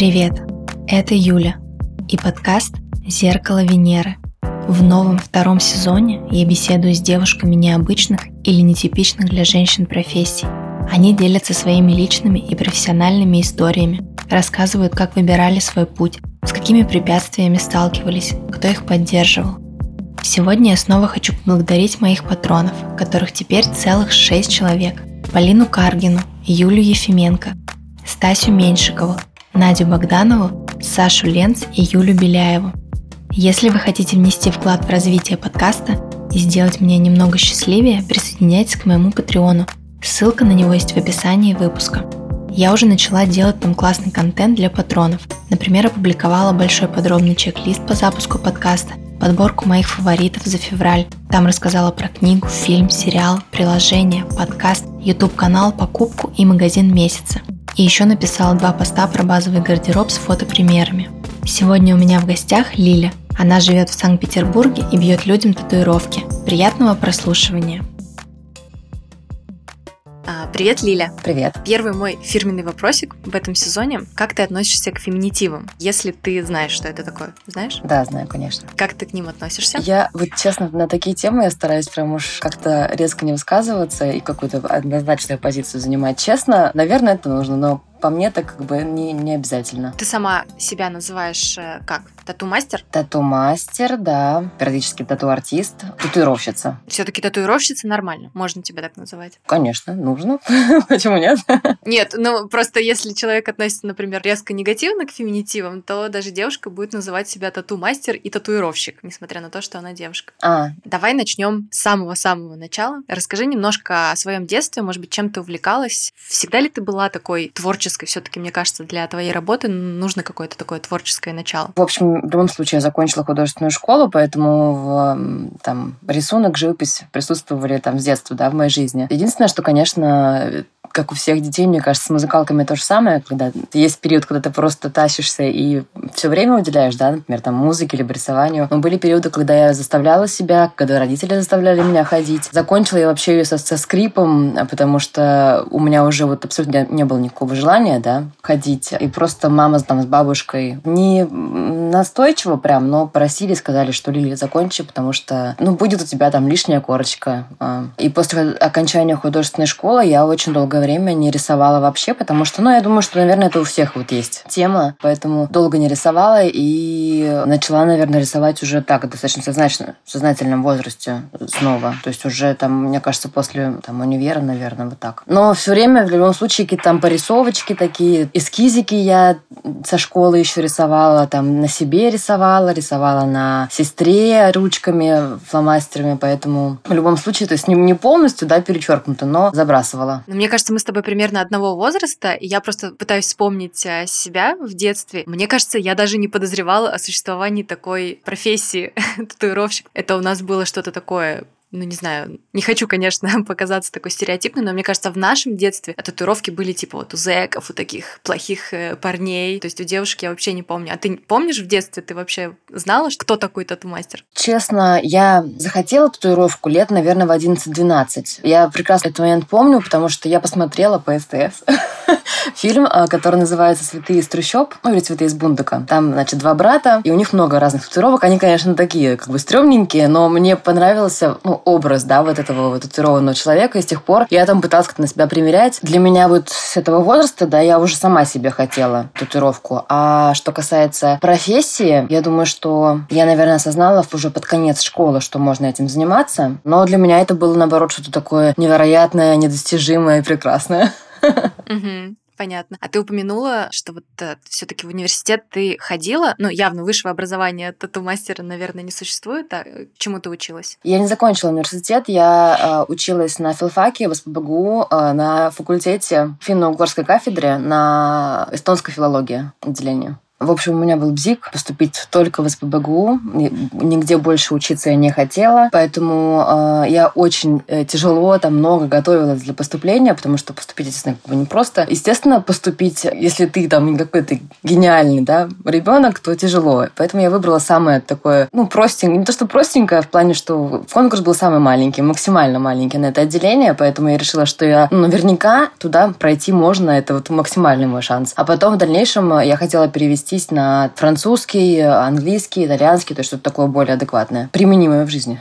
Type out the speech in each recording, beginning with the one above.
Привет, это Юля и подкаст «Зеркало Венеры». В новом втором сезоне я беседую с девушками необычных или нетипичных для женщин профессий. Они делятся своими личными и профессиональными историями, рассказывают, как выбирали свой путь, с какими препятствиями сталкивались, кто их поддерживал. Сегодня я снова хочу поблагодарить моих патронов, которых теперь целых шесть человек. Полину Каргину, Юлю Ефименко, Стасю Меньшикову, Надю Богданову, Сашу Ленц и Юлю Беляеву. Если вы хотите внести вклад в развитие подкаста и сделать меня немного счастливее, присоединяйтесь к моему патреону. Ссылка на него есть в описании выпуска. Я уже начала делать там классный контент для патронов. Например, опубликовала большой подробный чек-лист по запуску подкаста, подборку моих фаворитов за февраль. Там рассказала про книгу, фильм, сериал, приложение, подкаст, YouTube-канал, покупку и магазин месяца. И еще написала два поста про базовый гардероб с фотопримерами. Сегодня у меня в гостях Лиля. Она живет в Санкт-Петербурге и бьет людям татуировки. Приятного прослушивания! Привет, Лиля. Привет. Первый мой фирменный вопросик в этом сезоне. Как ты относишься к феминитивам, если ты знаешь, что это такое? Знаешь? Да, знаю, конечно. Как ты к ним относишься? Я, вот честно, на такие темы я стараюсь прям уж как-то резко не высказываться и какую-то однозначную позицию занимать. Честно, наверное, это нужно, но по мне так как бы не, не обязательно. Ты сама себя называешь э, как? Тату-мастер? Тату-мастер, да. Периодически тату-артист. Татуировщица. Все-таки татуировщица нормально. Можно тебя так называть? Конечно, нужно. Почему нет? Нет, ну просто если человек относится, например, резко негативно к феминитивам, то даже девушка будет называть себя тату-мастер и татуировщик, несмотря на то, что она девушка. А. Давай начнем с самого-самого начала. Расскажи немножко о своем детстве, может быть, чем ты увлекалась. Всегда ли ты была такой творческой творческой. Все-таки, мне кажется, для твоей работы нужно какое-то такое творческое начало. В общем, в любом случае, я закончила художественную школу, поэтому в, там рисунок, живопись присутствовали там с детства, да, в моей жизни. Единственное, что, конечно, как у всех детей, мне кажется, с музыкалками то же самое, когда есть период, когда ты просто тащишься и все время уделяешь, да, например, там музыке или рисованию. Но были периоды, когда я заставляла себя, когда родители заставляли меня ходить. Закончила я вообще ее со, со скрипом, потому что у меня уже вот абсолютно не было никакого желания, да, ходить. И просто мама там с бабушкой не настойчиво прям, но просили, сказали, что Лили, закончи, потому что, ну, будет у тебя там лишняя корочка. А. И после окончания художественной школы я очень долго время не рисовала вообще, потому что, ну, я думаю, что, наверное, это у всех вот есть тема, поэтому долго не рисовала и начала, наверное, рисовать уже так, достаточно сознательно, в сознательном возрасте снова. То есть уже там, мне кажется, после там универа, наверное, вот так. Но все время, в любом случае, какие-то там порисовочки такие, эскизики я со школы еще рисовала, там на себе рисовала, рисовала на сестре ручками, фломастерами, поэтому в любом случае, то есть не, не полностью, да, перечеркнуто, но забрасывала. Но мне кажется, кажется, мы с тобой примерно одного возраста, и я просто пытаюсь вспомнить э, себя в детстве. Мне кажется, я даже не подозревала о существовании такой профессии татуировщик. Это у нас было что-то такое ну, не знаю, не хочу, конечно, показаться такой стереотипной, но мне кажется, в нашем детстве татуировки были типа вот у зэков, у таких плохих э, парней. То есть у девушек я вообще не помню. А ты помнишь в детстве, ты вообще знала, кто такой тату-мастер? Честно, я захотела татуировку лет, наверное, в 11-12. Я прекрасно этот момент помню, потому что я посмотрела по СТС фильм, э, который называется «Святые из трущоб», ну или «Святые из бундука». Там, значит, два брата, и у них много разных татуировок. Они, конечно, такие, как бы, стрёмненькие, но мне понравился, ну, образ, да, вот этого вот татуированного человека, и с тех пор я там пыталась как-то на себя примерять. Для меня вот с этого возраста, да, я уже сама себе хотела татуировку. А что касается профессии, я думаю, что я, наверное, осознала уже под конец школы, что можно этим заниматься. Но для меня это было, наоборот, что-то такое невероятное, недостижимое и прекрасное. Понятно. А ты упомянула, что вот э, все-таки в университет ты ходила, ну, явно высшего образования тату-мастера, наверное, не существует, а чему ты училась? Я не закончила университет, я э, училась на филфаке в СПБГУ э, на факультете финно-угорской кафедре на эстонской филологии отделении. В общем, у меня был бзик поступить только в СПБГУ. Нигде больше учиться я не хотела. Поэтому э, я очень э, тяжело, там много готовилась для поступления, потому что поступить, естественно, как бы непросто. Естественно, поступить, если ты там какой-то гениальный да, ребенок, то тяжело. Поэтому я выбрала самое такое, ну, простенькое. Не то, что простенькое, а в плане, что конкурс был самый маленький, максимально маленький на это отделение, поэтому я решила, что я ну, наверняка туда пройти можно, это вот максимальный мой шанс. А потом в дальнейшем я хотела перевестись на французский, английский, итальянский, то есть что-то такое более адекватное, применимое в жизни.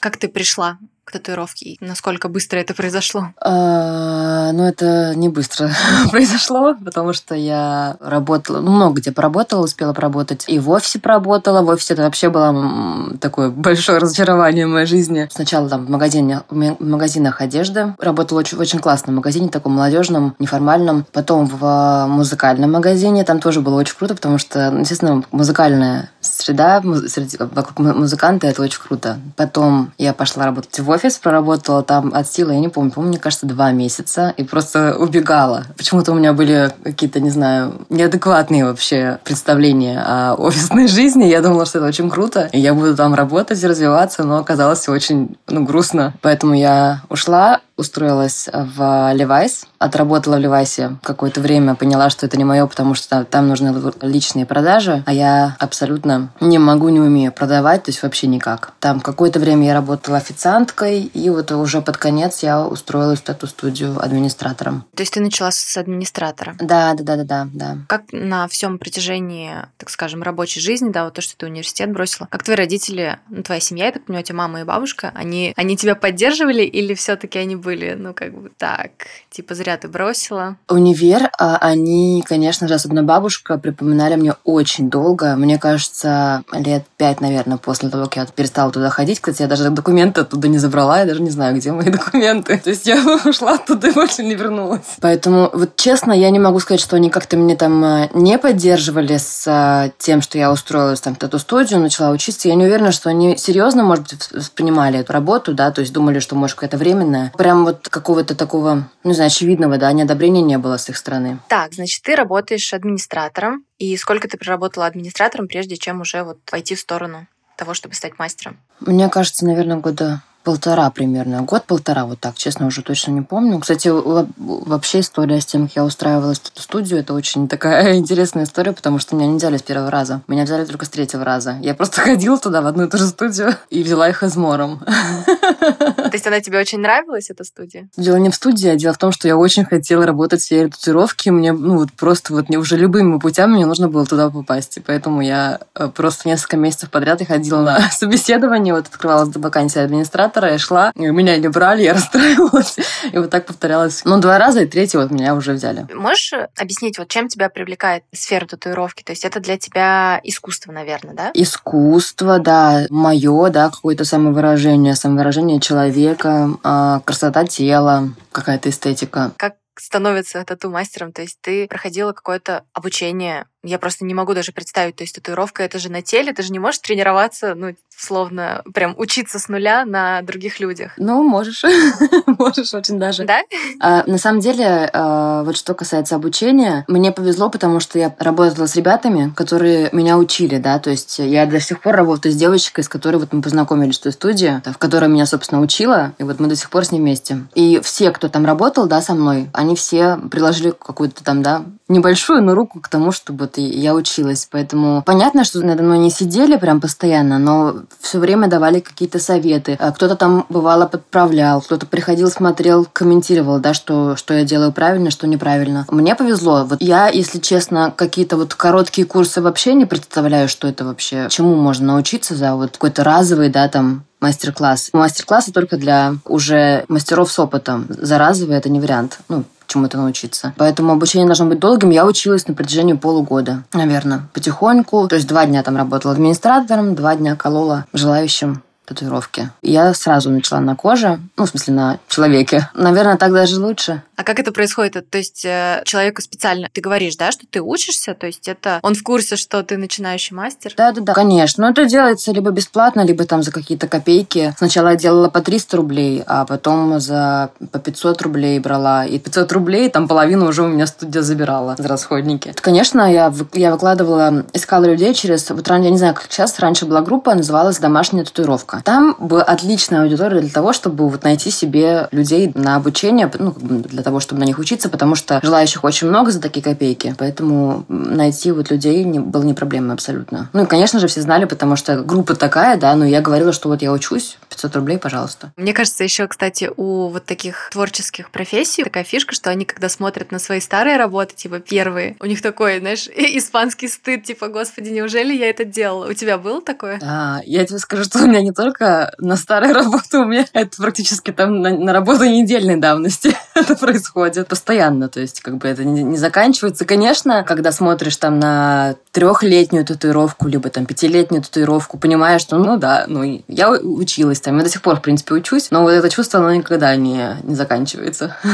Как ты пришла к татуировке? И насколько быстро это произошло? А, ну, это не быстро произошло, потому что я работала, ну, много где поработала, успела поработать. И в офисе поработала. В офисе это вообще было такое большое разочарование в моей жизни. Сначала там в, магазине, в магазинах одежды. Работала очень, в очень классном магазине, таком молодежном, неформальном. Потом в музыкальном магазине. Там тоже было очень круто, потому что, естественно, музыкальная среда, среди, вокруг музыканта, это очень круто. Потом я пошла работать в офис проработала там от силы, я не помню, помню, мне кажется, два месяца, и просто убегала. Почему-то у меня были какие-то, не знаю, неадекватные вообще представления о офисной жизни. Я думала, что это очень круто, и я буду там работать и развиваться, но оказалось очень ну, грустно. Поэтому я ушла, устроилась в Levi's, отработала в Levi's какое-то время, поняла, что это не мое, потому что там нужны личные продажи, а я абсолютно не могу, не умею продавать, то есть вообще никак. Там какое-то время я работала официанткой, и вот уже под конец я устроилась в тату-студию администратором. То есть ты начала с администратора? Да, да, да, да, да, да. Как на всем протяжении, так скажем, рабочей жизни, да, вот то, что ты университет бросила, как твои родители, ну, твоя семья, я так понимаю, у тебя мама и бабушка, они, они тебя поддерживали или все-таки они были, ну, как бы так, типа, зря ты бросила? Универ, а они, конечно же, особенно бабушка, припоминали мне очень долго. Мне кажется, лет пять, наверное, после того, как я перестала туда ходить. Кстати, я даже документы оттуда не забрала, я даже не знаю, где мои документы. То есть я ушла оттуда и больше не вернулась. Поэтому, вот честно, я не могу сказать, что они как-то мне там а, не поддерживали с а, тем, что я устроилась там в тату-студию, начала учиться. Я не уверена, что они серьезно, может быть, воспринимали эту работу, да, то есть думали, что, может, какая-то временная. Прям прям вот какого-то такого, не знаю, очевидного, да, неодобрения не было с их стороны. Так, значит, ты работаешь администратором. И сколько ты проработала администратором, прежде чем уже вот пойти в сторону того, чтобы стать мастером? Мне кажется, наверное, года полтора примерно. Год-полтора, вот так, честно, уже точно не помню. Кстати, вообще история с тем, как я устраивалась в студию, это очень такая интересная история, потому что меня не взяли с первого раза. Меня взяли только с третьего раза. Я просто ходила туда, в одну и ту же студию, и взяла их измором. То есть она тебе очень нравилась, эта студия? Дело не в студии, а дело в том, что я очень хотела работать в сфере татуировки. Мне, ну, вот просто вот мне уже любыми путями мне нужно было туда попасть. И поэтому я э, просто несколько месяцев подряд и ходила на собеседование. Вот открывалась вакансия администратора, я шла, и меня не брали, я расстраивалась. И вот так повторялось. Ну, два раза, и третий вот меня уже взяли. Можешь объяснить, вот чем тебя привлекает сфера татуировки? То есть это для тебя искусство, наверное, да? Искусство, да. Мое, да, какое-то самовыражение, самовыражение человека человека, а, красота тела, какая-то эстетика. Как становится тату-мастером? То есть ты проходила какое-то обучение я просто не могу даже представить, то есть татуировка это же на теле, ты же не можешь тренироваться, ну, словно прям учиться с нуля на других людях. Ну, можешь. можешь очень даже. Да? А, на самом деле, а, вот что касается обучения, мне повезло, потому что я работала с ребятами, которые меня учили, да, то есть я до сих пор работаю с девочкой, с которой вот мы познакомились в той студии, в которой меня, собственно, учила, и вот мы до сих пор с ней вместе. И все, кто там работал, да, со мной, они все приложили какую-то там, да, небольшую, но руку к тому, чтобы я училась. Поэтому понятно, что надо мной не сидели прям постоянно, но все время давали какие-то советы. А кто-то там бывало подправлял, кто-то приходил, смотрел, комментировал, да, что, что я делаю правильно, что неправильно. Мне повезло. Вот я, если честно, какие-то вот короткие курсы вообще не представляю, что это вообще, чему можно научиться за вот какой-то разовый, да, там, мастер-класс. Мастер-классы только для уже мастеров с опытом. За разовый это не вариант. Ну, чему-то научиться. Поэтому обучение должно быть долгим. Я училась на протяжении полугода, наверное, потихоньку. То есть два дня там работала администратором, два дня колола желающим татуировки. Я сразу начала на коже, ну, в смысле, на человеке. Наверное, так даже лучше. А как это происходит? То есть э, человеку специально ты говоришь, да, что ты учишься, то есть это он в курсе, что ты начинающий мастер? Да, да, да, конечно. Но это делается либо бесплатно, либо там за какие-то копейки. Сначала я делала по 300 рублей, а потом за по 500 рублей брала. И 500 рублей там половину уже у меня студия забирала за расходники. Конечно, я, я выкладывала, искала людей через... Вот ранее, я не знаю, как сейчас, раньше была группа, называлась «Домашняя татуировка». Там была отличная аудитория для того, чтобы вот найти себе людей на обучение, ну, для того, чтобы на них учиться, потому что желающих очень много за такие копейки. Поэтому найти вот людей не, было не проблемой абсолютно. Ну и, конечно же, все знали, потому что группа такая, да, но я говорила, что вот я учусь, 500 рублей, пожалуйста. Мне кажется, еще, кстати, у вот таких творческих профессий такая фишка, что они, когда смотрят на свои старые работы, типа первые, у них такой, знаешь, испанский стыд, типа, господи, неужели я это делала? У тебя было такое? Да, я тебе скажу, что у меня не только на старые работы, у меня это практически там на, на работу недельной давности это происходит постоянно, то есть как бы это не, не заканчивается. Конечно, когда смотришь там на трехлетнюю татуировку, либо там пятилетнюю татуировку, понимаешь, что ну да, ну я училась там, я до сих пор, в принципе, учусь, но вот это чувство, оно никогда не, не заканчивается.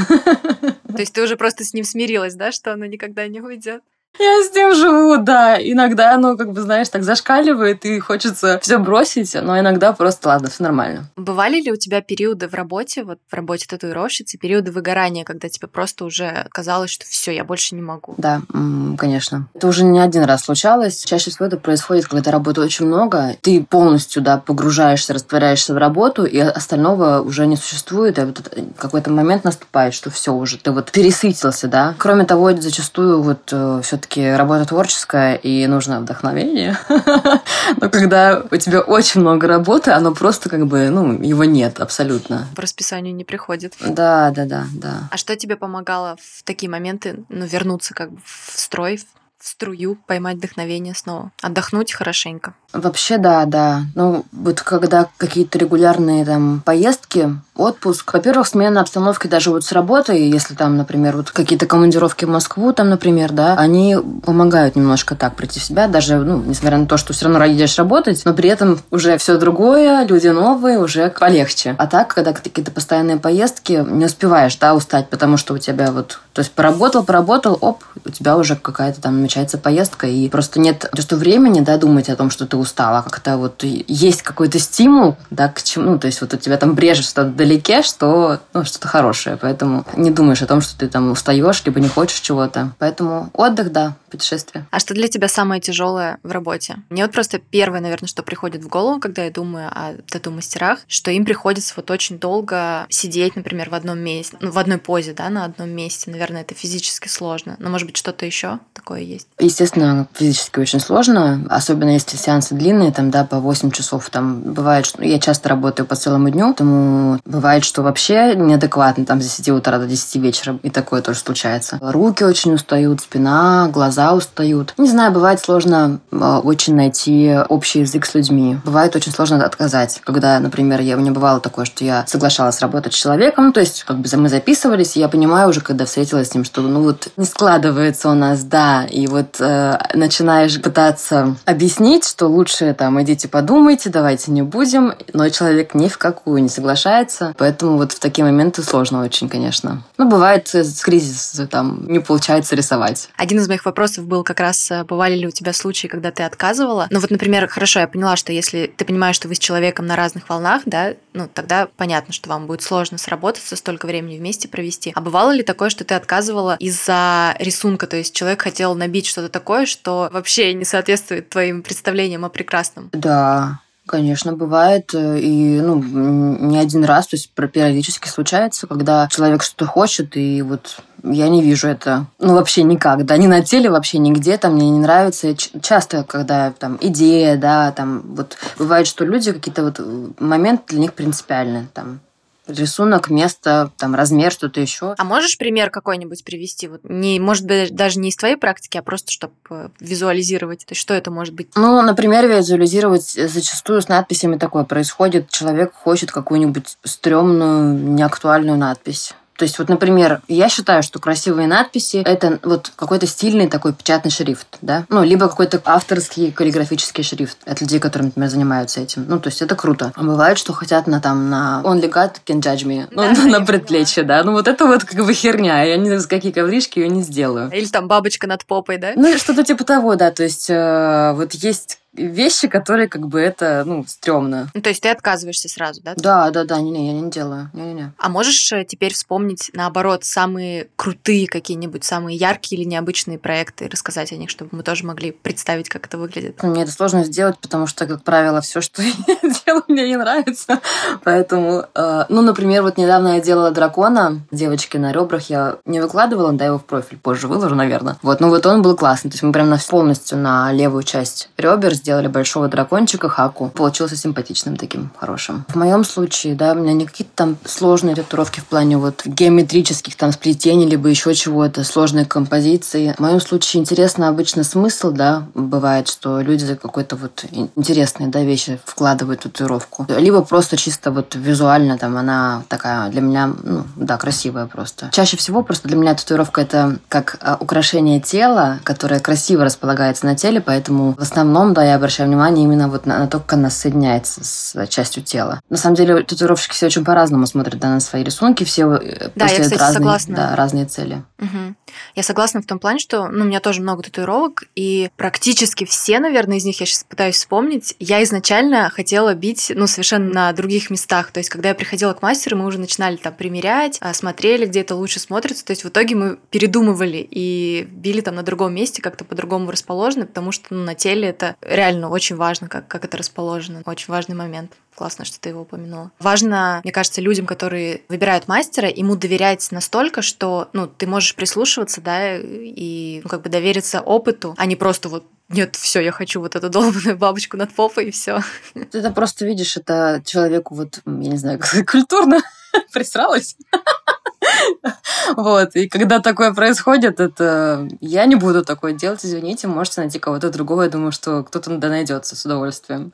То есть ты уже просто с ним смирилась, да, что оно никогда не уйдет? Я с ним живу, да. Иногда оно, как бы, знаешь, так зашкаливает, и хочется все бросить, но иногда просто, ладно, все нормально. Бывали ли у тебя периоды в работе, вот в работе татуировщицы, периоды выгорания, когда тебе просто уже казалось, что все, я больше не могу? Да, конечно. Это уже не один раз случалось. Чаще всего это происходит, когда работы очень много, ты полностью, да, погружаешься, растворяешься в работу, и остального уже не существует, и вот какой-то момент наступает, что все уже, ты вот пересытился, да. Кроме того, зачастую вот э, все все-таки работа творческая, и нужно вдохновение. Но когда у тебя очень много работы, оно просто как бы, ну, его нет абсолютно. По расписанию не приходит. Да, да, да, да. А что тебе помогало в такие моменты, ну, вернуться как бы в строй, в струю, поймать вдохновение снова, отдохнуть хорошенько? Вообще, да, да. Ну, вот когда какие-то регулярные там поездки, отпуск. Во-первых, смена обстановки даже вот с работы, если там, например, вот какие-то командировки в Москву, там, например, да, они помогают немножко так прийти в себя, даже, ну, несмотря на то, что все равно едешь работать, но при этом уже все другое, люди новые, уже полегче. А так, когда какие-то постоянные поездки, не успеваешь, да, устать, потому что у тебя вот, то есть поработал, поработал, оп, у тебя уже какая-то там намечается поездка, и просто нет просто времени, да, думать о том, что ты устала, как-то вот есть какой-то стимул, да, к чему, ну, то есть вот у тебя там брежет что-то вдалеке, что ну, что-то хорошее. Поэтому не думаешь о том, что ты там устаешь, либо не хочешь чего-то. Поэтому отдых, да, путешествие. А что для тебя самое тяжелое в работе? Мне вот просто первое, наверное, что приходит в голову, когда я думаю о тату-мастерах, что им приходится вот очень долго сидеть, например, в одном месте, ну, в одной позе, да, на одном месте. Наверное, это физически сложно. Но, может быть, что-то еще такое? Естественно, физически очень сложно, особенно если сеансы длинные, там, да, по 8 часов. Там бывает, что я часто работаю по целому дню, поэтому Бывает, что вообще неадекватно, там, с 10 утра до 10 вечера, и такое тоже случается. Руки очень устают, спина, глаза устают. Не знаю, бывает сложно а, очень найти общий язык с людьми. Бывает очень сложно отказать. Когда, например, я, у меня бывало такое, что я соглашалась работать с человеком, то есть как бы мы записывались, и я понимаю уже, когда встретилась с ним, что ну вот не складывается у нас, да, и вот э, начинаешь пытаться объяснить, что лучше там идите подумайте, давайте не будем, но человек ни в какую не соглашается. Поэтому вот в такие моменты сложно очень, конечно. Ну, бывает кризис, там не получается рисовать. Один из моих вопросов был как раз, э, бывали ли у тебя случаи, когда ты отказывала? Ну вот, например, хорошо, я поняла, что если ты понимаешь, что вы с человеком на разных волнах, да, ну тогда понятно, что вам будет сложно сработаться, столько времени вместе провести. А бывало ли такое, что ты отказывала из-за рисунка, то есть человек хотел набить что-то такое, что вообще не соответствует твоим представлениям о прекрасном? Да, Конечно, бывает. Э, и ну, не один раз, то есть периодически случается, когда человек что-то хочет, и вот я не вижу это, ну, вообще никак, да, ни на теле, вообще нигде, там, мне не нравится. Часто, когда там идея, да, там, вот бывает, что люди какие-то вот момент для них принципиальны, там, рисунок, место, там, размер, что-то еще. А можешь пример какой-нибудь привести? Вот не, может быть, даже не из твоей практики, а просто чтобы э, визуализировать. То есть что это может быть? Ну, например, визуализировать зачастую с надписями такое происходит. Человек хочет какую-нибудь стрёмную, неактуальную надпись То есть, вот, например, я считаю, что красивые надписи — это вот какой-то стильный такой печатный шрифт, да? Ну, либо какой-то авторский каллиграфический шрифт от людей, которые, например, занимаются этим. Ну, то есть, это круто. А бывает, что хотят на там, на Only God can judge me, ну, да, на предплечье, да? Ну, вот это вот как бы херня. Я не знаю, с какие ковришки ее не сделаю. Или там бабочка над попой, да? Ну, что-то типа того, да. То есть, э, вот есть вещи, которые как бы это, ну, стрёмно. Ну, то есть ты отказываешься сразу, да? Да, да, да, не-не, я не делаю. Не-не-не. А можешь э, теперь вспомнить, наоборот, самые крутые какие-нибудь, самые яркие или необычные проекты, рассказать о них, чтобы мы тоже могли представить, как это выглядит? Мне это сложно сделать, потому что, как правило, все, что я делаю, мне не нравится. Поэтому, э, ну, например, вот недавно я делала дракона, девочки на ребрах, я не выкладывала, да, его в профиль, позже выложу, наверное. Вот, ну вот он был классный. То есть мы прям на, полностью на левую часть ребер сделали большого дракончика Хаку. Получился симпатичным таким, хорошим. В моем случае, да, у меня не какие-то там сложные татуировки в плане вот геометрических там сплетений, либо еще чего-то, сложной композиции. В моем случае интересно обычно смысл, да, бывает, что люди за какой-то вот интересные, да, вещи вкладывают татуировку. Либо просто чисто вот визуально там она такая для меня, ну, да, красивая просто. Чаще всего просто для меня татуировка это как а, украшение тела, которое красиво располагается на теле, поэтому в основном, да, я обращаю внимание именно вот на, на то, как она соединяется с частью тела. На самом деле, татуировщики все очень по-разному смотрят да, на свои рисунки, все э, да, я, кстати, разные, согласна. Да, разные цели. Угу. Я согласна в том плане, что ну, у меня тоже много татуировок, и практически все, наверное, из них я сейчас пытаюсь вспомнить. Я изначально хотела бить, ну, совершенно на других местах. То есть, когда я приходила к мастеру, мы уже начинали там примерять, а, смотрели, где это лучше смотрится. То есть, в итоге мы передумывали и били там на другом месте, как-то по-другому расположены, потому что ну, на теле это реально очень важно, как, как это расположено. Очень важный момент. Классно, что ты его упомянула. Важно, мне кажется, людям, которые выбирают мастера, ему доверять настолько, что ну, ты можешь прислушиваться, да, и ну, как бы довериться опыту, а не просто вот нет, все, я хочу вот эту долбанную бабочку над попой, и все. Ты это просто видишь, это человеку вот, я не знаю, культурно присралась. Вот, и когда такое происходит, это я не буду такое делать, извините, можете найти кого-то другого. Я думаю, что кто-то да найдется с удовольствием.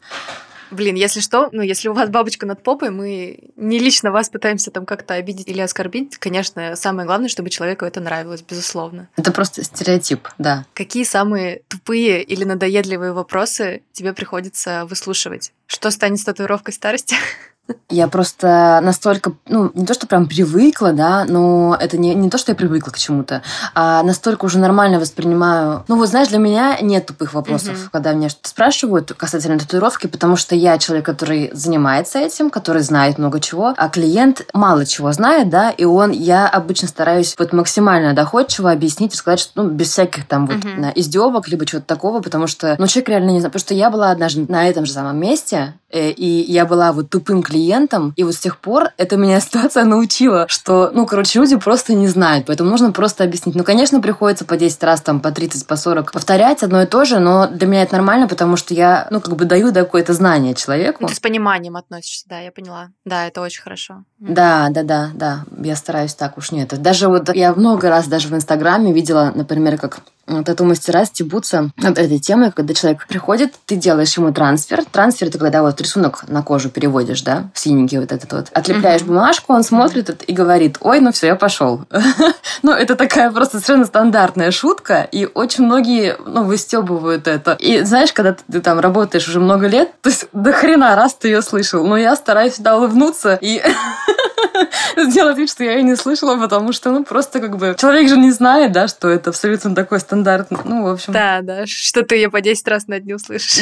Блин, если что, ну, если у вас бабочка над попой, мы не лично вас пытаемся там как-то обидеть или оскорбить. Конечно, самое главное, чтобы человеку это нравилось, безусловно. Это просто стереотип, да. Какие самые тупые или надоедливые вопросы тебе приходится выслушивать? Что станет с татуировкой старости? Я просто настолько, ну, не то, что прям привыкла, да, но это не, не то, что я привыкла к чему-то, а настолько уже нормально воспринимаю. Ну, вот знаешь, для меня нет тупых вопросов, mm-hmm. когда меня что-то спрашивают касательно татуировки, потому что я человек, который занимается этим, который знает много чего, а клиент мало чего знает, да, и он, я обычно стараюсь вот максимально доходчиво объяснить и сказать, что, ну, без всяких там вот mm-hmm. издевок, либо чего-то такого, потому что, ну, человек реально не знает, потому что я была однажды на этом же самом месте, э, и я была вот тупым клиентом, клиентам. И вот с тех пор эта меня ситуация научила, что, ну, короче, люди просто не знают, поэтому нужно просто объяснить. Ну, конечно, приходится по 10 раз, там, по 30, по 40 повторять одно и то же, но для меня это нормально, потому что я, ну, как бы даю да, какое-то знание человеку. Ну, ты с пониманием относишься, да, я поняла. Да, это очень хорошо. Да, да, да, да. Я стараюсь так уж нет. Даже вот я много раз даже в Инстаграме видела, например, как тату-мастера стебутся над этой темой, когда человек приходит, ты делаешь ему трансфер. Трансфер – это когда вот рисунок на кожу переводишь, да, синенький вот этот вот. Отлепляешь uh-huh. бумажку, он смотрит и говорит, ой, ну все, я пошел. ну, это такая просто совершенно стандартная шутка, и очень многие, ну, выстебывают это. И знаешь, когда ты там работаешь уже много лет, то есть до хрена раз ты ее слышал, но я стараюсь всегда улыбнуться и сделать вид, что я ее не слышала, потому что, ну, просто как бы человек же не знает, да, что это абсолютно такой стандартный, ну, в общем. Да, да, что ты ее по 10 раз на дню слышишь.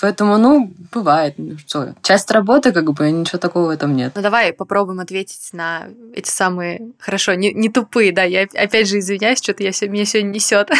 Поэтому, ну, бывает. Ну, что, часть работы, как бы, ничего такого в этом нет. Ну, давай попробуем ответить на эти самые, хорошо, не, не тупые, да, я опять же извиняюсь, что-то я все, меня сегодня несет.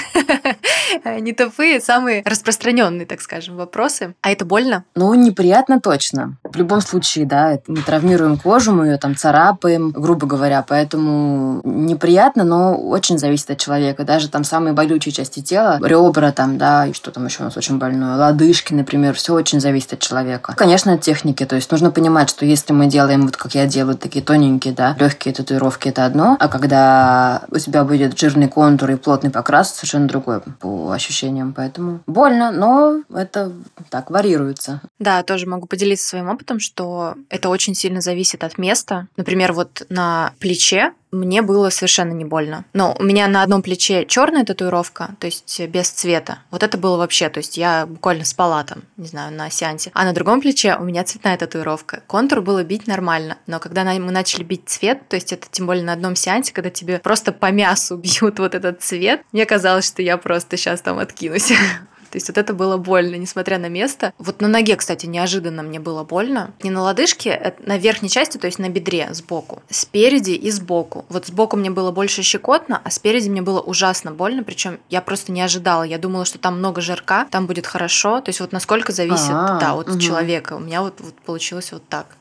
не тупые, самые распространенные, так скажем, вопросы. А это больно? Ну, неприятно точно. В любом случае, да, мы травмируем кожу, мы ее там царапаем, грубо говоря, поэтому неприятно, но очень зависит от человека. Даже там самые болючие части тела, ребра там, да, и что там еще у нас очень больное, лодыжки, например, например, все очень зависит от человека. Конечно, от техники. То есть нужно понимать, что если мы делаем, вот как я делаю, такие тоненькие, да, легкие татуировки, это одно. А когда у тебя будет жирный контур и плотный покрас, совершенно другое по ощущениям. Поэтому больно, но это так варьируется. Да, тоже могу поделиться своим опытом, что это очень сильно зависит от места. Например, вот на плече мне было совершенно не больно. Но у меня на одном плече черная татуировка, то есть без цвета. Вот это было вообще, то есть я буквально спала там, не знаю, на сеансе. А на другом плече у меня цветная татуировка. Контур было бить нормально, но когда мы начали бить цвет, то есть это тем более на одном сеансе, когда тебе просто по мясу бьют вот этот цвет, мне казалось, что я просто сейчас там откинусь. То есть вот это было больно, несмотря на место. Вот на ноге, кстати, неожиданно мне было больно. Не на лодыжке, а на верхней части, то есть на бедре сбоку. Спереди и сбоку. Вот сбоку мне было больше щекотно, а спереди мне было ужасно больно. Причем я просто не ожидала. Я думала, что там много жирка, там будет хорошо. То есть вот насколько зависит, А-а-а, да, от угу. человека. У меня вот, вот получилось вот так.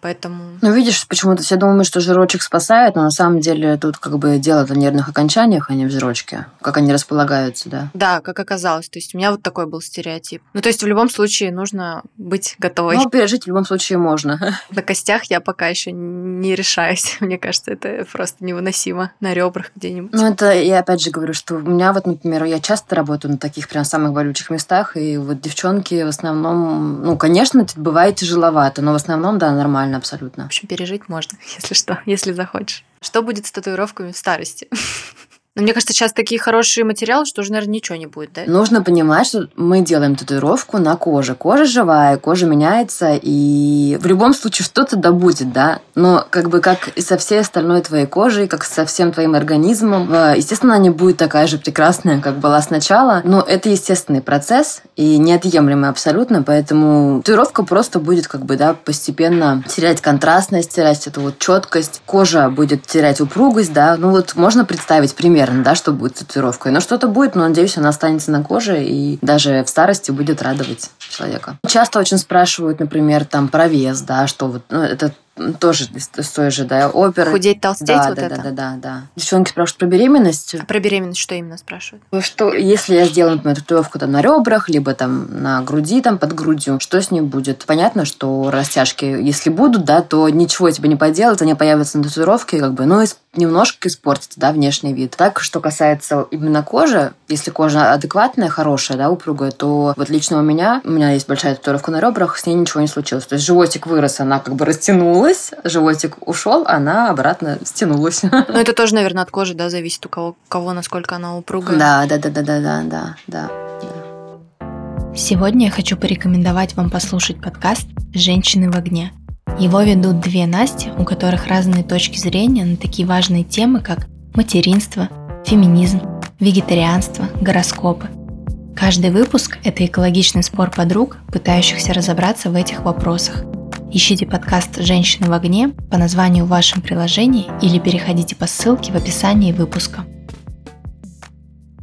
Поэтому... Ну, видишь, почему-то все думают, что жирочек спасает, но на самом деле тут как бы дело в нервных окончаниях, а не в жирочке. Как они располагаются, да. Да, как оказалось. То есть у меня вот такой был стереотип. Ну, то есть в любом случае нужно быть готовой. Ну, пережить в любом случае можно. На костях я пока еще не решаюсь. Мне кажется, это просто невыносимо. На ребрах где-нибудь. Ну, это я опять же говорю, что у меня вот, например, я часто работаю на таких прям самых болючих местах, и вот девчонки в основном, ну, конечно, бывает тяжеловато, но в основном, да, нормально нормально абсолютно. В общем, пережить можно, если что, если захочешь. Что будет с татуировками в старости? Но мне кажется, сейчас такие хорошие материалы, что уже, наверное, ничего не будет, да? Нужно понимать, что мы делаем татуировку на коже. Кожа живая, кожа меняется, и в любом случае что-то да будет, да? Но как бы как и со всей остальной твоей кожей, как со всем твоим организмом, э, естественно, она не будет такая же прекрасная, как была сначала, но это естественный процесс и неотъемлемый абсолютно, поэтому татуировка просто будет как бы, да, постепенно терять контрастность, терять эту вот четкость, кожа будет терять упругость, да, ну вот можно представить пример уверена, да, что будет татуировкой. Но что-то будет, но надеюсь, она останется на коже и даже в старости будет радовать человека. Часто очень спрашивают, например, там про вес, да, что вот, ну, это тоже с той же, да, оперы. Худеть, толстеть, да, вот да, это? Да, да, да, да. Девчонки спрашивают про беременность. А про беременность что именно спрашивают? Что, если я сделаю, например, татуировку там на ребрах, либо там на груди, там под грудью, что с ней будет? Понятно, что растяжки, если будут, да, то ничего тебе не поделать, они появятся на татуировке, как бы, ну, немножко испортится, да, внешний вид. Так, что касается именно кожи, если кожа адекватная, хорошая, да, упругая, то вот лично у меня, у меня есть большая татуировка на ребрах, с ней ничего не случилось. То есть животик вырос, она как бы растянулась, стянулась, животик ушел, она обратно стянулась. Ну, это тоже, наверное, от кожи, да, зависит у кого, кого насколько она упругая. Да, да, да, да, да, да, да, да. Сегодня я хочу порекомендовать вам послушать подкаст «Женщины в огне». Его ведут две Насти, у которых разные точки зрения на такие важные темы, как материнство, феминизм, вегетарианство, гороскопы. Каждый выпуск – это экологичный спор подруг, пытающихся разобраться в этих вопросах – Ищите подкаст «Женщины в огне» по названию в вашем приложении или переходите по ссылке в описании выпуска.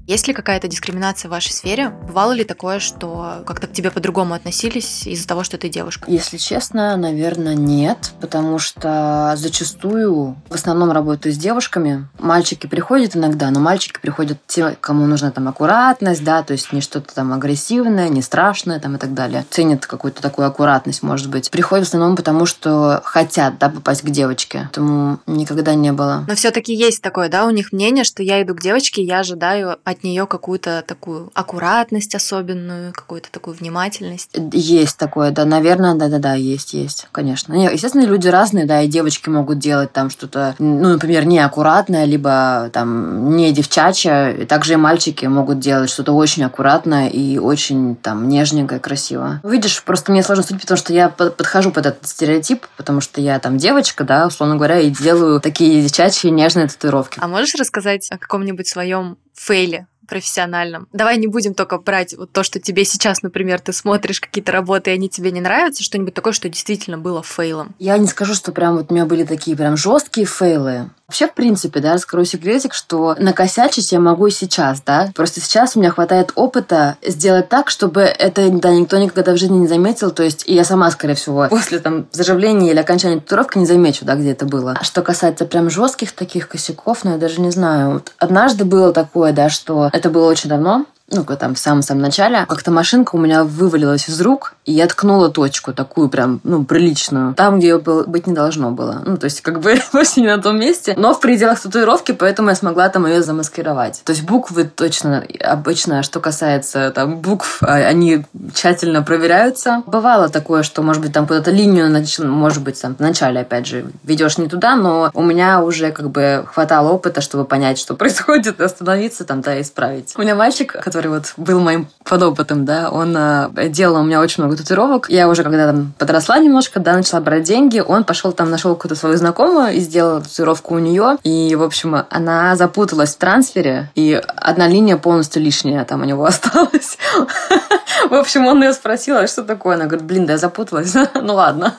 Есть ли какая-то дискриминация в вашей сфере? Бывало ли такое, что как-то к тебе по-другому относились из-за того, что ты девушка? Если честно, наверное, нет, потому что зачастую в основном работаю с девушками. Мальчики приходят иногда, но мальчики приходят те, кому нужна там аккуратность, да, то есть не что-то там агрессивное, не страшное там и так далее. Ценят какую-то такую аккуратность, может быть. Приходят в основном потому, что хотят, да, попасть к девочке. Поэтому никогда не было. Но все-таки есть такое, да, у них мнение, что я иду к девочке, я ожидаю от нее какую-то такую аккуратность особенную, какую-то такую внимательность. Есть такое, да, наверное, да-да-да, есть, есть, конечно. Не, естественно, люди разные, да, и девочки могут делать там что-то, ну, например, неаккуратное, либо там не девчачье, и также и мальчики могут делать что-то очень аккуратное и очень там нежненькое, красиво. Видишь, просто мне сложно судить, потому что я подхожу под этот стереотип, потому что я там девочка, да, условно говоря, и делаю такие девчачьи нежные татуировки. А можешь рассказать о каком-нибудь своем фейле профессиональном. Давай не будем только брать вот то, что тебе сейчас, например, ты смотришь какие-то работы, и они тебе не нравятся, что-нибудь такое, что действительно было фейлом. Я не скажу, что прям вот у меня были такие прям жесткие фейлы. Вообще, в принципе, да, раскрою секретик, что накосячить я могу и сейчас, да. Просто сейчас у меня хватает опыта сделать так, чтобы это, да, никто никогда в жизни не заметил. То есть, и я сама, скорее всего, после там заживления или окончания татуировки не замечу, да, где это было. А что касается прям жестких таких косяков, ну, я даже не знаю. Вот однажды было такое, да, что это было очень давно, ну, там в самом-самом начале, как-то машинка у меня вывалилась из рук, и я ткнула точку такую прям, ну, приличную. Там, где ее быть не должно было. Ну, то есть, как бы, вообще не на том месте. Но в пределах татуировки, поэтому я смогла там ее замаскировать. То есть, буквы точно, обычно, что касается там букв, а, они тщательно проверяются. Бывало такое, что, может быть, там куда-то линию, может быть, там в начале, опять же, ведешь не туда, но у меня уже как бы хватало опыта, чтобы понять, что происходит, остановиться там, да, исправить. У меня мальчик, который вот был моим подопытом, да, он э, делал у меня очень много татуировок. Я уже когда там подросла немножко, да, начала брать деньги, он пошел там, нашел какую-то свою знакомую и сделал татуировку у нее. И, в общем, она запуталась в трансфере, и одна линия полностью лишняя там у него осталась. В общем, он ее спросил, а что такое? Она говорит, блин, да я запуталась. Ну ладно.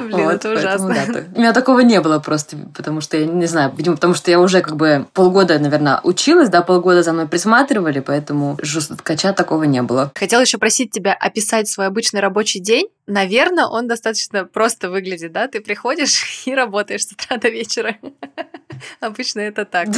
Блин, вот, это ужасно. Поэтому, да, у меня такого не было просто, потому что я не знаю, видимо, потому что я уже как бы полгода, наверное, училась, да, полгода за мной присматривали, поэтому жесткача такого не было. Хотела еще просить тебя описать свой обычный рабочий день. Наверное, он достаточно просто выглядит, да? Ты приходишь и работаешь с утра до вечера. Обычно это так.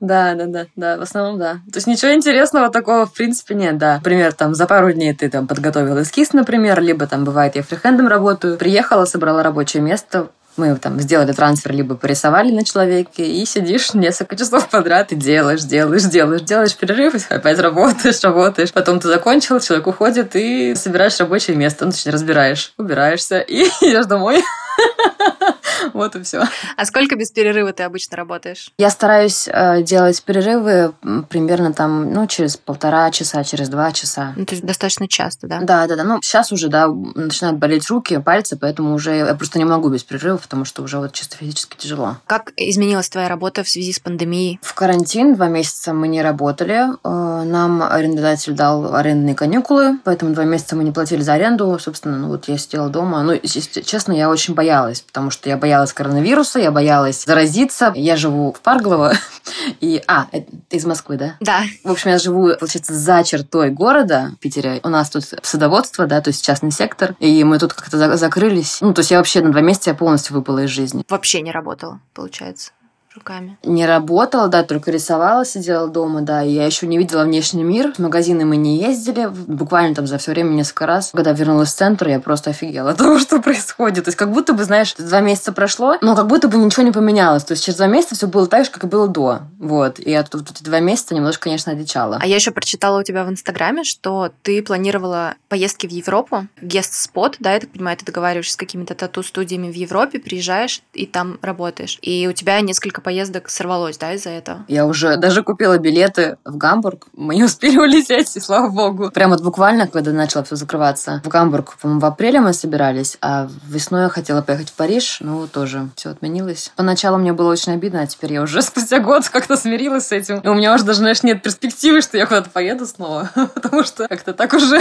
Да, да, да, да, в основном да. То есть ничего интересного такого в принципе нет, да. Например, там за пару дней ты там подготовил эскиз, например, либо там бывает я фрихендом работаю, приехала, собрала рабочее место, мы там сделали трансфер, либо порисовали на человеке, и сидишь несколько часов подряд и делаешь, делаешь, делаешь, делаешь перерыв, опять работаешь, работаешь. Потом ты закончил, человек уходит, и собираешь рабочее место, ну, точнее, разбираешь, убираешься, и идешь домой. Вот и все. А сколько без перерыва ты обычно работаешь? Я стараюсь э, делать перерывы примерно там, ну, через полтора часа, через два часа. Ну, то есть достаточно часто, да? Да, да, да. Ну, сейчас уже, да, начинают болеть руки, пальцы, поэтому уже я просто не могу без перерывов, потому что уже вот чисто физически тяжело. Как изменилась твоя работа в связи с пандемией? В карантин два месяца мы не работали. Э, нам арендодатель дал арендные каникулы, поэтому два месяца мы не платили за аренду. Собственно, ну вот я сидела дома. Ну, честно, я очень боялась, потому что я боялась коронавируса, я боялась заразиться. Я живу в Парглово. И, а, ты из Москвы, да? Да. В общем, я живу, получается, за чертой города в Питере. У нас тут садоводство, да, то есть частный сектор. И мы тут как-то закрылись. Ну, то есть я вообще на два месяца полностью выпала из жизни. Вообще не работала, получается руками? Не работала, да, только рисовала, сидела дома, да. И я еще не видела внешний мир. В магазины мы не ездили. Буквально там за все время несколько раз. Когда вернулась в центр, я просто офигела от того, что происходит. То есть как будто бы, знаешь, два месяца прошло, но как будто бы ничего не поменялось. То есть через два месяца все было так же, как и было до. Вот. И я тут эти два месяца немножко, конечно, одичала. А я еще прочитала у тебя в Инстаграме, что ты планировала поездки в Европу, гест-спот, да, я так понимаю, ты договариваешься с какими-то тату-студиями в Европе, приезжаешь и там работаешь. И у тебя несколько поездок сорвалось, да, из-за этого? Я уже даже купила билеты в Гамбург. Мы не успели улететь, и слава богу. Прямо вот буквально, когда начало все закрываться. В Гамбург, по-моему, в апреле мы собирались, а весной я хотела поехать в Париж, ну, тоже все отменилось. Поначалу мне было очень обидно, а теперь я уже спустя год как-то смирилась с этим. И у меня уже даже, знаешь, нет перспективы, что я куда-то поеду снова, потому что как-то так уже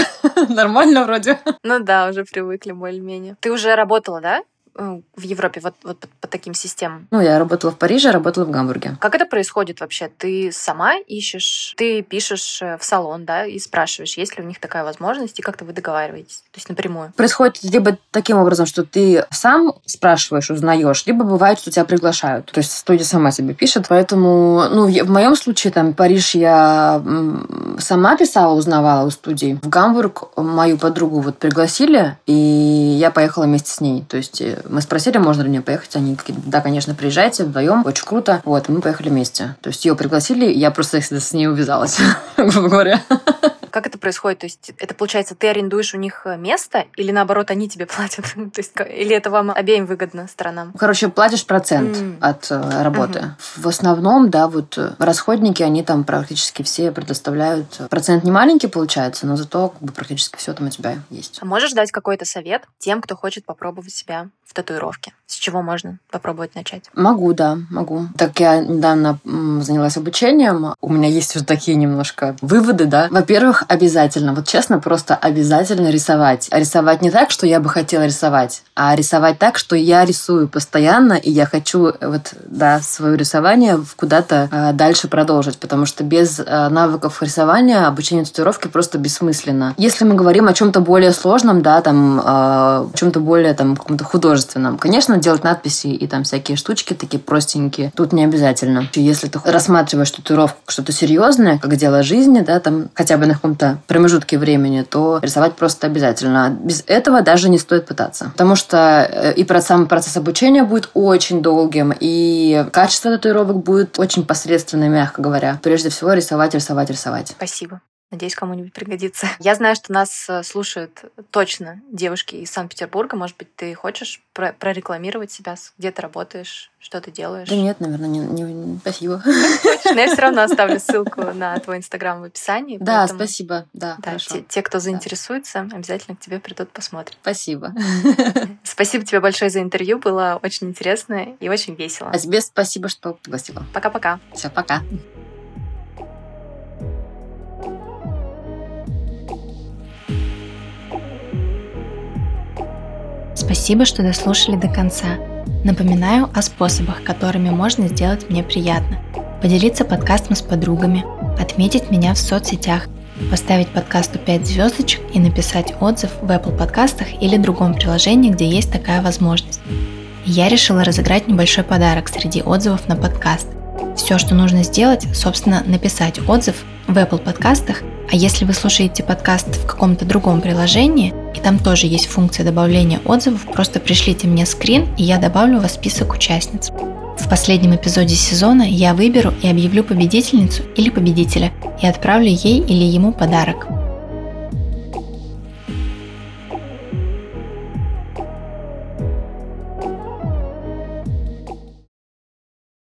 нормально вроде. Ну да, уже привыкли более-менее. Ты уже работала, да? Э, в Европе вот, вот по, по таким системам? Ну, я работала в Париже, работала в Гамбурге. Как это происходит вообще? Ты сама ищешь, ты пишешь э, в салон, да, и спрашиваешь, есть ли у них такая возможность, и как-то вы договариваетесь, то есть напрямую? Происходит либо таким образом, что ты сам спрашиваешь, узнаешь, либо бывает, что тебя приглашают. То есть студия сама себе пишет, поэтому, ну, в моем случае, там, Париж я сама писала, узнавала у студии. В Гамбург мою подругу вот пригласили, и я поехала вместе с ней. То есть э, мы спросили, можно ли мне поехать. Они такие, да, конечно, приезжайте вдвоем, очень круто. Вот, мы поехали вместе. То есть ее пригласили, я просто с ней увязалась, грубо говоря. Как это происходит? То есть это получается, ты арендуешь у них э, место или наоборот они тебе платят? То есть, или это вам обеим выгодно сторонам? Короче, платишь процент mm. от э, работы. Mm-hmm. В основном, да, вот э, расходники, они там практически все предоставляют. Процент не маленький получается, но зато как бы, практически все там у тебя есть. А можешь дать какой-то совет тем, кто хочет попробовать себя в татуировке? С чего можно попробовать начать? Могу, да, могу. Так я недавно занялась обучением. У меня есть уже такие немножко выводы, да. Во-первых, обязательно, вот честно, просто обязательно рисовать. Рисовать не так, что я бы хотела рисовать, а рисовать так, что я рисую постоянно, и я хочу вот, да, свое рисование куда-то э, дальше продолжить, потому что без э, навыков рисования обучение татуировки просто бессмысленно. Если мы говорим о чем-то более сложном, да, там, э, о чем-то более там каком-то художественном, конечно, делать надписи и там всякие штучки такие простенькие, тут не обязательно. Если ты рассматриваешь татуировку что-то серьезное, как дело жизни, да, там хотя бы на каком-то промежутке времени, то рисовать просто обязательно. Без этого даже не стоит пытаться. Потому что э, и сам процесс обучения будет очень долгим, и качество татуировок будет очень посредственное, мягко говоря. Прежде всего рисовать, рисовать, рисовать. Спасибо. Надеюсь, кому-нибудь пригодится. Я знаю, что нас э, слушают точно девушки из Санкт-Петербурга. Может быть, ты хочешь про прорекламировать себя? Где ты работаешь? Что ты делаешь? Да нет, наверное, не, не, спасибо. Хочешь? Но я все равно оставлю ссылку на твой инстаграм в описании. Да, спасибо. Да, да те, те, кто заинтересуется, да. обязательно к тебе придут посмотрят. Спасибо. Спасибо тебе большое за интервью. Было очень интересно и очень весело. А тебе спасибо, что пригласила. Пока-пока. Все, пока. Спасибо, что дослушали до конца. Напоминаю о способах, которыми можно сделать мне приятно. Поделиться подкастом с подругами, отметить меня в соцсетях, поставить подкасту 5 звездочек и написать отзыв в Apple подкастах или другом приложении, где есть такая возможность. Я решила разыграть небольшой подарок среди отзывов на подкаст. Все, что нужно сделать, собственно, написать отзыв в Apple подкастах, а если вы слушаете подкаст в каком-то другом приложении, там тоже есть функция добавления отзывов, просто пришлите мне скрин, и я добавлю вас в список участниц. В последнем эпизоде сезона я выберу и объявлю победительницу или победителя и отправлю ей или ему подарок.